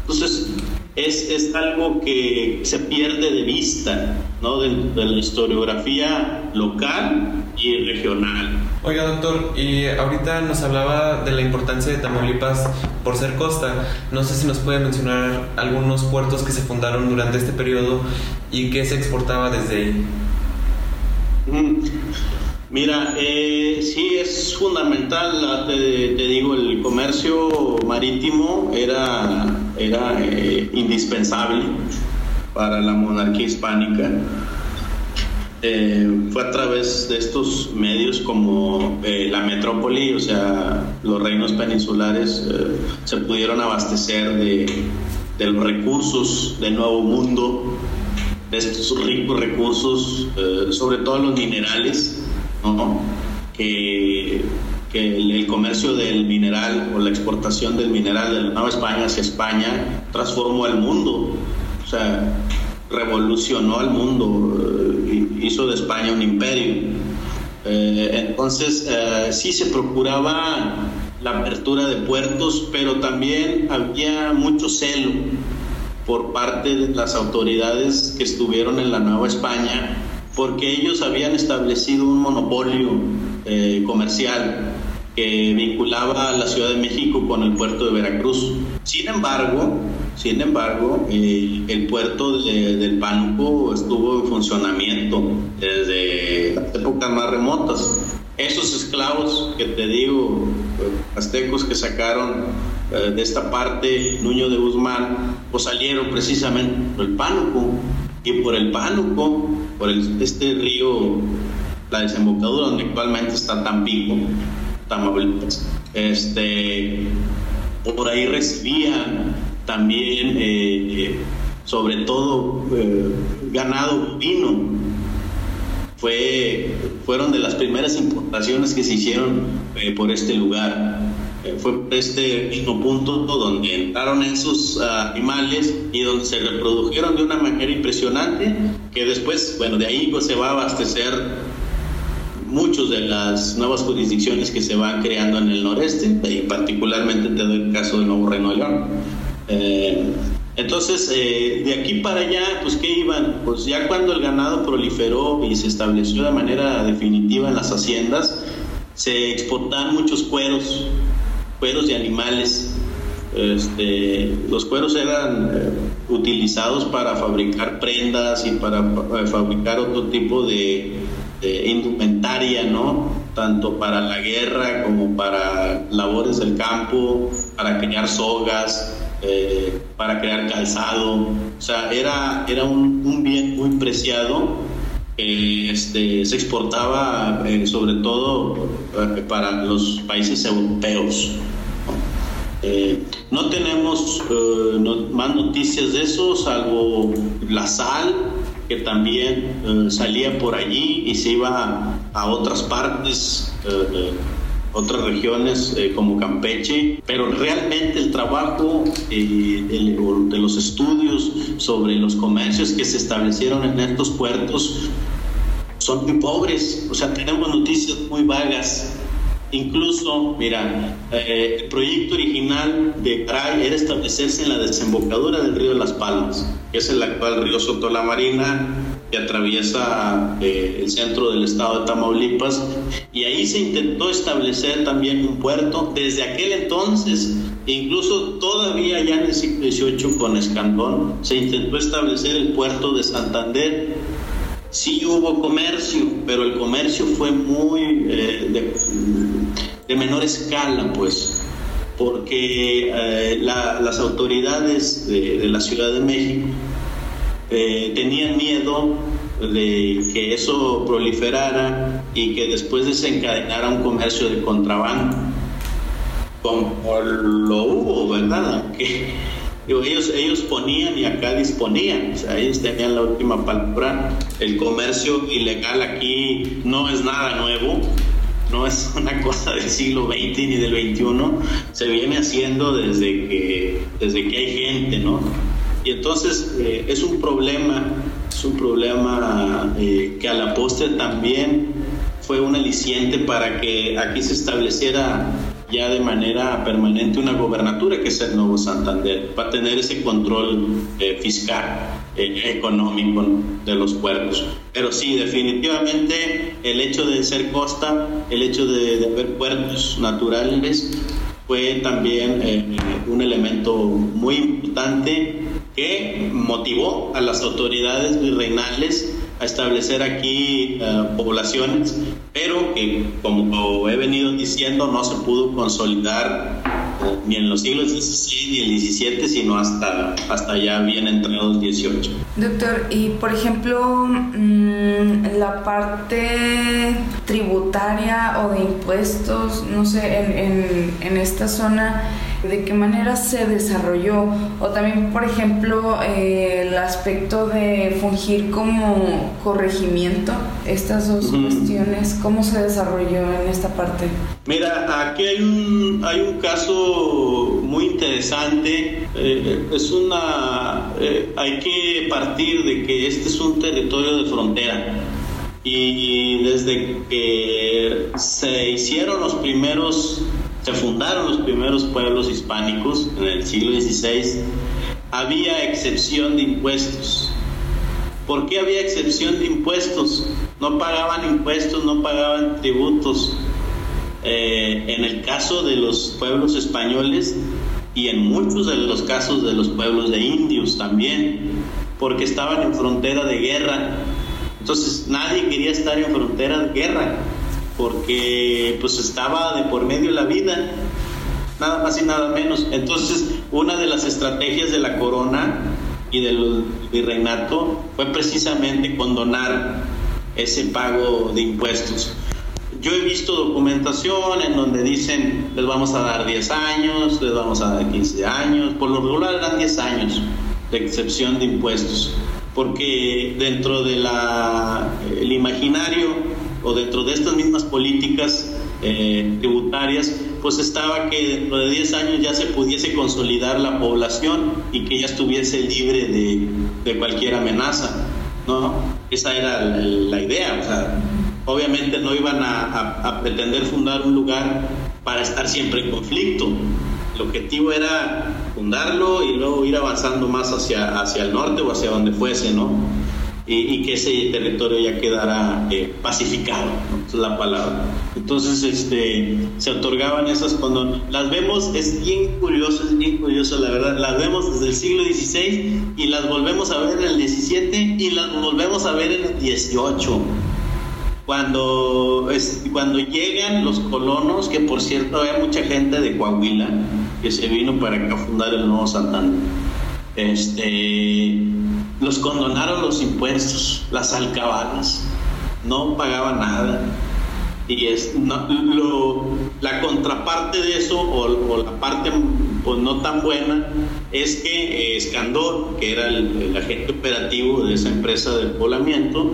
Speaker 4: Entonces, es, es, algo que se pierde de vista ¿no? de, de, la historiografía local y regional.
Speaker 3: Oiga, doctor, y ahorita nos hablaba de la importancia de Tamaulipas por ser costa. No sé si nos puede mencionar algunos puertos que se fundaron durante este periodo y qué se exportaba desde ahí.
Speaker 4: Mira, eh, sí es fundamental, te, digo, el comercio marítimo era, era eh, indispensable para la monarquía hispánica. Eh, fue a través de estos medios como eh, la metrópoli, o sea, los reinos peninsulares se pudieron abastecer de, de, los recursos del nuevo mundo, de estos ricos recursos, sobre todo los minerales que, el, comercio del mineral o la exportación del mineral de la Nueva España hacia España transformó al mundo, o sea, revolucionó al mundo, eh, hizo de España un imperio. Eh, entonces, eh, sí se procuraba la apertura de puertos, pero también había mucho celo por parte de las autoridades que estuvieron en la Nueva España porque ellos habían establecido un monopolio eh, comercial que vinculaba a la Ciudad de México con el puerto de Veracruz. Sin embargo, sin embargo, eh, el puerto del Pánuco estuvo en funcionamiento desde las épocas más remotas. Esos esclavos que te digo, aztecos que sacaron eh, de esta parte, Nuño de Guzmán, pues salieron precisamente por el Pánuco y por el Pánuco, por este río, la desembocadura donde actualmente está Tampico, Tamaulipas. Este, por ahí recibían también, eh, sobre todo, eh, ganado vino. Fue, fueron de las primeras importaciones que se hicieron eh, por este lugar fue este mismo punto donde entraron esos ah, animales y donde se reprodujeron de una manera impresionante, que después, bueno, de ahí pues, se va a abastecer muchos de las nuevas jurisdicciones que se van creando en el noreste, y particularmente te doy el caso de Nuevo Reino León. Eh, entonces, eh, de aquí para allá, pues ¿qué iban? Pues ya cuando el ganado proliferó y se estableció de manera definitiva en las haciendas, se exportaban muchos cueros cueros de animales. Este, los cueros eran eh, utilizados para fabricar prendas y para eh, fabricar otro tipo de, indumentaria, ¿no? Tanto para la guerra como para labores del campo, para crear sogas, eh, para crear calzado. O sea, era, era un, bien muy preciado que este, se exportaba sobre todo para los países europeos. Eh, no tenemos eh, más noticias de eso, salvo la sal, que también eh, salía por allí y se iba a, otras partes otras regiones eh, como Campeche, pero realmente el trabajo eh, de los estudios sobre los comercios que se establecieron en estos puertos son muy pobres, o sea, tenemos noticias muy vagas. Incluso, mira, eh, el proyecto original de CRAI era establecerse en la desembocadura del río las Palmas, que es el actual río Soto la Marina, que atraviesa eh, el centro del estado de Tamaulipas, y ahí se intentó establecer también un puerto. Desde aquel entonces, incluso todavía ya en el siglo XVIII con Escandón, se intentó establecer el puerto de Santander. Sí hubo comercio, pero el comercio fue muy eh, de, menor escala, pues, porque eh, las autoridades de la Ciudad de México eh, tenían miedo de que eso proliferara y que después desencadenara un comercio de contrabando, como lo hubo, ¿verdad? Aunque ellos, ellos ponían y acá disponían, o sea, ellos tenían la última palabra. El comercio ilegal aquí no es nada nuevo, no es una cosa del siglo XX ni del XXI, se viene haciendo desde que, desde que hay gente, ¿no? Y entonces eh, es un problema, es un problema eh, que a la postre también fue un aliciente para que aquí se estableciera ya de manera permanente una gobernatura que es el Nuevo Santander, para tener ese control eh, fiscal, económico de los puertos. Pero sí, definitivamente el hecho de ser costa, el hecho de, de haber puertos naturales, fue también un elemento muy importante que motivó a las autoridades virreinales a establecer aquí eh, poblaciones, pero que, como he venido diciendo, no se pudo consolidar eh, ni en los siglos XVI ni el XVII, sino hasta, hasta ya bien entrados XVIII.
Speaker 2: Doctor, y por ejemplo, mm, la parte tributaria o de impuestos, no sé, en, en, en esta zona, de qué manera se desarrolló o también, por ejemplo, eh, el aspecto de fungir como corregimiento, estas dos cuestiones, ¿cómo se desarrolló en esta parte?
Speaker 4: Mira, aquí hay un, hay un caso muy interesante, eh, es una, eh, hay que partir de que este es un territorio de frontera y desde que se hicieron los primeros se fundaron los primeros pueblos hispánicos en el siglo XVI, había excepción de impuestos. ¿Por qué había excepción de impuestos? No pagaban impuestos, no pagaban tributos. Eh, en el caso de los pueblos españoles y en muchos de los casos de los pueblos de indios también, porque estaban en frontera de guerra. Entonces nadie quería estar en frontera de guerra porque pues estaba de por medio la vida, nada más y nada menos. Entonces, una de las estrategias de la corona y del virreinato fue precisamente condonar ese pago de impuestos. Yo he visto documentación en donde dicen les vamos a dar 10 años, les vamos a dar 15 años, por lo regular eran 10 años de excepción de impuestos, porque dentro del el imaginario o dentro de estas mismas políticas eh, tributarias, pues estaba que dentro de 10 años ya se pudiese consolidar la población y que ya estuviese libre de, de cualquier amenaza, ¿no? Esa era la, idea, o sea, obviamente no iban a, a, pretender fundar un lugar para estar siempre en conflicto. El objetivo era fundarlo y luego ir avanzando más hacia, hacia el norte o hacia donde fuese, ¿no? Y, que ese territorio ya quedara eh, pacificado, es la palabra. Entonces, este, se otorgaban esas cuando las vemos, es bien curioso, es bien curioso, la verdad, las vemos desde el siglo XVI y las volvemos a ver en el XVII y las volvemos a ver en el XVIII. Cuando, es, cuando llegan los colonos, que por cierto había mucha gente de Coahuila que se vino para fundar el nuevo Santander. Este, los condonaron los impuestos, las alcabalas, no pagaban nada. Y es lo, la contraparte de eso, o, la parte pues, no tan buena, es que Escandor, que era el, agente operativo de esa empresa de poblamiento,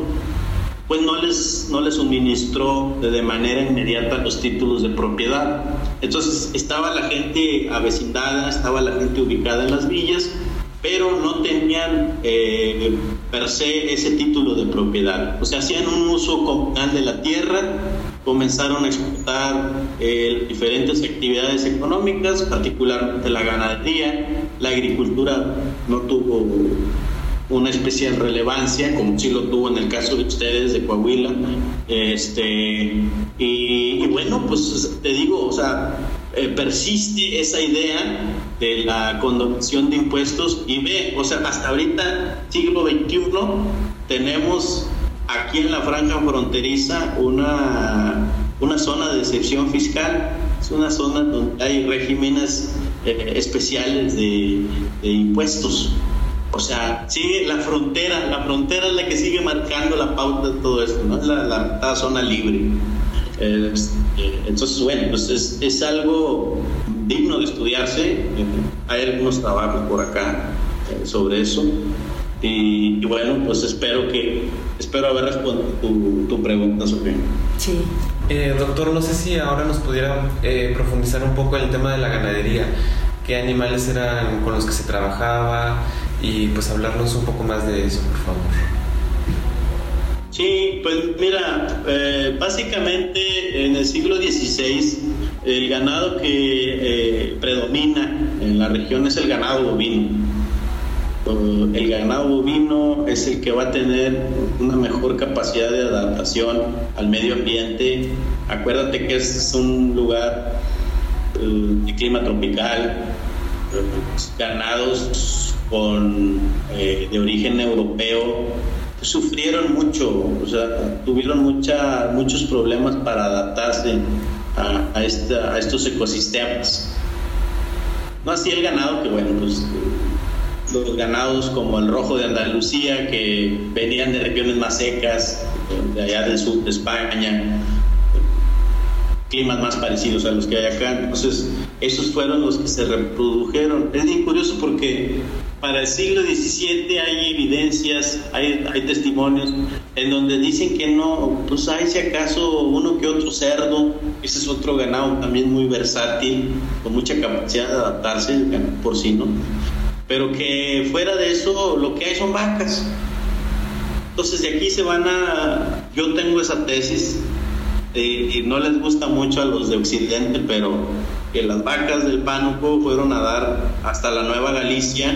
Speaker 4: pues no les, no les suministró de manera inmediata los títulos de propiedad. Entonces estaba la gente avecindada, estaba la gente ubicada en las villas, pero no tenían eh, per se ese título de propiedad. O sea, hacían un uso comunal de la tierra, comenzaron a exportar eh, diferentes actividades económicas, particularmente la ganadería, la agricultura no tuvo una especial relevancia, como sí lo tuvo en el caso de ustedes de Coahuila. Este, y, bueno, pues te digo, o sea, eh, persiste esa idea de la condonación de impuestos y ve, o sea, hasta ahorita, siglo XXI, tenemos aquí en la franja fronteriza una, una zona de excepción fiscal, es una zona donde hay regímenes eh, especiales de, impuestos. O sea, sigue la frontera, la frontera es la que sigue marcando la pauta de todo esto, ¿no? Es la, zona libre. Eh, entonces, bueno, pues es, es, algo digno de estudiarse. Hay algunos trabajos por acá eh, sobre eso. Y, bueno, pues espero que espero haber respondido tu, tu pregunta, Sofía.
Speaker 1: Sí.
Speaker 3: Eh, doctor, no sé si ahora nos pudiera profundizar un poco en el tema de la ganadería. ¿Qué animales eran con los que se trabajaba? y pues hablarnos un poco más de eso, por favor.
Speaker 4: Sí, pues mira, eh, básicamente en el siglo XVI el ganado que eh, predomina en la región es el ganado bovino. El ganado bovino es el que va a tener una mejor capacidad de adaptación al medio ambiente. Acuérdate que es un lugar eh, de clima tropical, ganados con, de origen europeo sufrieron mucho, o sea, tuvieron mucha, muchos problemas para adaptarse a, a, esta, a estos ecosistemas. No así el ganado, que bueno, pues los ganados como el rojo de Andalucía, que venían de regiones más secas, de allá del sur de España, climas más parecidos a los que hay acá. Entonces, esos fueron los que se reprodujeron. Es bien curioso porque para el siglo XVII hay evidencias, hay, testimonios en donde dicen que no, pues hay si acaso uno que otro cerdo, ese es otro ganado también muy versátil, con mucha capacidad de adaptarse, el ganado porcino, pero que fuera de eso lo que hay son vacas. Entonces de aquí se van a, yo tengo esa tesis, y no les gusta mucho a los de Occidente, pero que las vacas del pánuco fueron a dar hasta la Nueva Galicia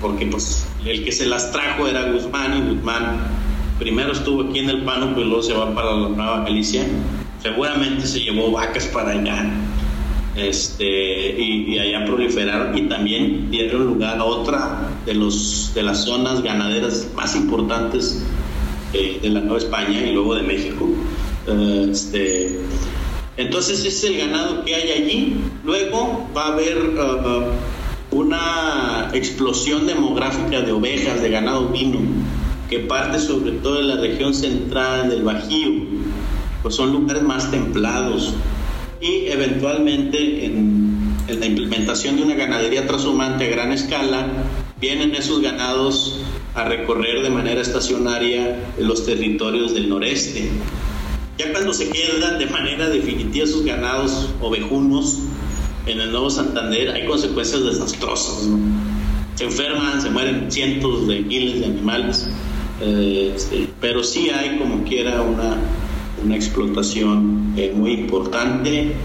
Speaker 4: porque pues el que se las trajo era Guzmán y Guzmán primero estuvo aquí en el Pánuco y luego se va para la Nueva Galicia. Seguramente se llevó vacas para allá este, y, allá proliferaron y también dieron lugar a otra de, los, de las zonas ganaderas más importantes eh, de la Nueva España y luego de México. Este, entonces es el ganado que hay allí. Luego va a haber... Uh, una explosión demográfica de ovejas, de ganado vino, que parte sobre todo de la región central del Bajío, pues son lugares más templados y eventualmente en, en la implementación de una ganadería transhumante a gran escala, vienen esos ganados a recorrer de manera estacionaria los territorios del noreste. Ya cuando se quedan de manera definitiva esos ganados ovejunos, en el Nuevo Santander hay consecuencias desastrosas. Se enferman, se mueren cientos de miles de animales, eh, este, pero sí hay como quiera una, una explotación eh, muy importante.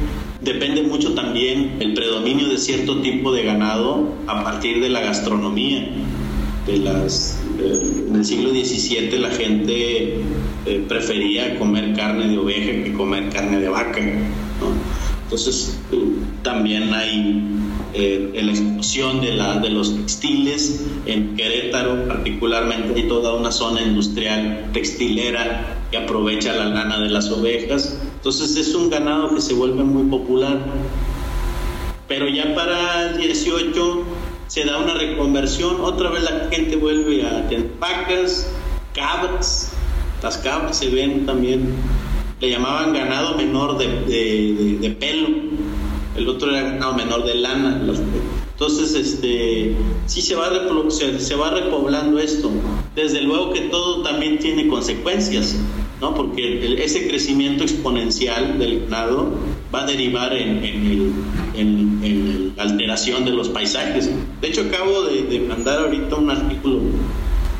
Speaker 4: Depende mucho también el predominio de cierto tipo de ganado a partir de la gastronomía. De las, en el siglo XVII la gente prefería comer carne de oveja que comer carne de vaca. Entonces, también hay eh, la explosión de, la, de los textiles. En Querétaro, particularmente, hay toda una zona industrial textilera que aprovecha la lana de las ovejas. Entonces, es un ganado que se vuelve muy popular. Pero ya para el 18 se da una reconversión, otra vez la gente vuelve a tener vacas, cabras, las cabras se ven también, le llamaban ganado menor de, de, pelo, el otro era ganado menor de lana. Entonces, este, sí se va, se va repoblando esto. Desde luego que todo también tiene consecuencias. ¿No? Porque ese crecimiento exponencial del ganado va a derivar en, la alteración de los paisajes. De hecho, acabo de, mandar ahorita un artículo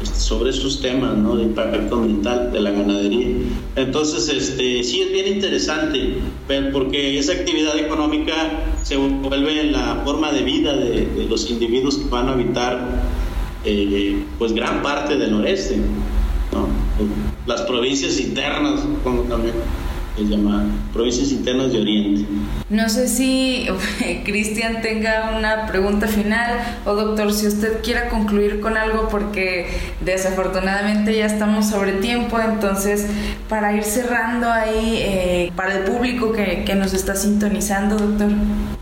Speaker 4: este, sobre esos temas ¿no? de impacto ambiental de la ganadería. Entonces, este, sí es bien interesante, porque esa actividad económica se vuelve en la forma de vida de, los individuos que van a habitar eh, pues gran parte del noreste. ¿no? Las provincias internas, como también es llamada Provincias Internas de Oriente.
Speaker 2: No sé si Cristian tenga una pregunta final o doctor, si usted quiera concluir con algo porque desafortunadamente ya estamos sobre tiempo, entonces para ir cerrando ahí eh, para el público que, que, nos está sintonizando, doctor.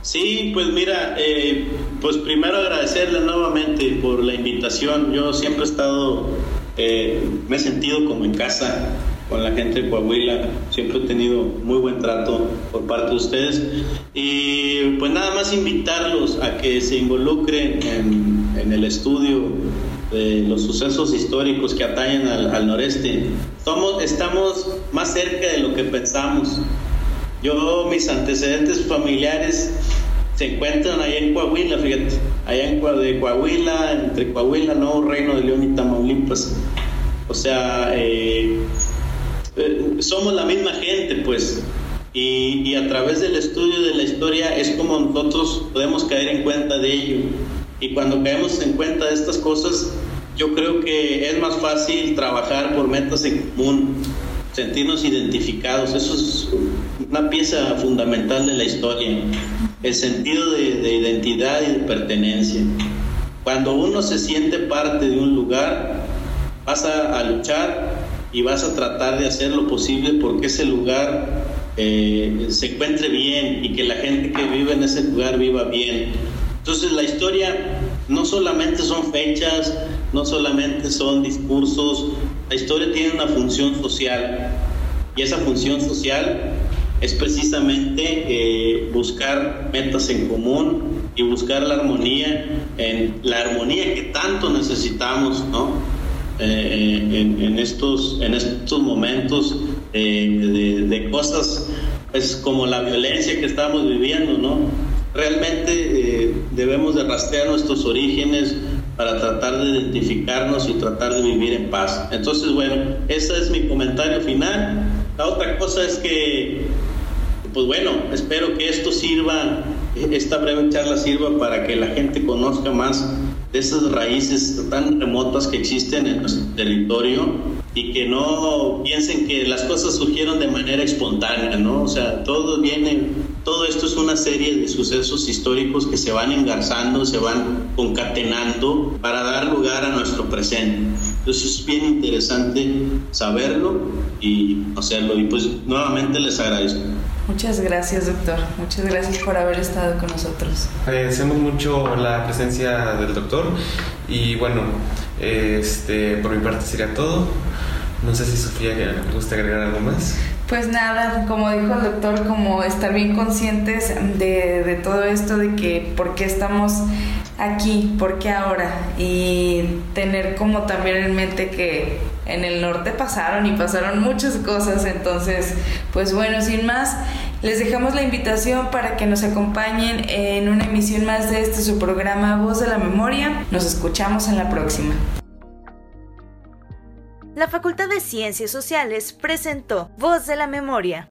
Speaker 4: Sí, pues mira, eh, pues primero agradecerle nuevamente por la invitación. Yo siempre he estado, eh, me he sentido como en casa con la gente de Coahuila. Siempre he tenido muy buen trato por parte de ustedes. Y pues nada más invitarlos a que se involucren en, el estudio de los sucesos históricos que atañen al, noreste. Somos, estamos más cerca de lo que pensamos. Yo, mis antecedentes familiares se encuentran allá en Coahuila, fíjate, allá en de Coahuila, entre Coahuila, Nuevo Reino de León y Tamaulipas. O sea, eh, eh, somos la misma gente, pues. Y, a través del estudio de la historia es como nosotros podemos caer en cuenta de ello. Y cuando caemos en cuenta de estas cosas, yo creo que es más fácil trabajar por metas en común, sentirnos identificados. Eso es una pieza fundamental de la historia, el sentido de, de identidad y de pertenencia. Cuando uno se siente parte de un lugar, pasa a luchar y vas a tratar de hacer lo posible porque ese lugar eh, se encuentre bien y que la gente que vive en ese lugar viva bien. Entonces la historia no solamente son fechas, no solamente son discursos, la historia tiene una función social y esa función social es precisamente eh, buscar metas en común y buscar la armonía, en la armonía que tanto necesitamos, ¿no? Eh, en, estos, en estos momentos eh, de, cosas pues, como la violencia que estamos viviendo, ¿no? Realmente eh, debemos de rastrear nuestros orígenes para tratar de identificarnos y tratar de vivir en paz. Entonces, bueno, ese es mi comentario final. La otra cosa es que, pues bueno, espero que esto sirva, esta breve charla sirva para que la gente conozca más de esas raíces tan remotas que existen en nuestro territorio y que no piensen que las cosas surgieron de manera espontánea, ¿no? O sea, todo viene, todo esto es una serie de sucesos históricos que se van engarzando, se van concatenando para dar lugar a nuestro presente. Entonces es bien interesante saberlo y hacerlo. Y pues nuevamente les agradezco.
Speaker 2: Muchas gracias, doctor. Muchas gracias por haber estado con nosotros.
Speaker 3: Agradecemos mucho la presencia del doctor y bueno, este, por mi parte sería todo. No sé si Sofía le gusta agregar algo más.
Speaker 2: Pues nada, como dijo el doctor, como estar bien conscientes de, de todo esto, de que por qué estamos aquí, por qué ahora, y tener como también en mente que en el norte pasaron y pasaron muchas cosas, entonces, pues bueno, sin más, les dejamos la invitación para que nos acompañen en una emisión más de este su programa Voz de la Memoria. Nos escuchamos en la próxima.
Speaker 1: La Facultad de Ciencias Sociales presentó Voz de la Memoria.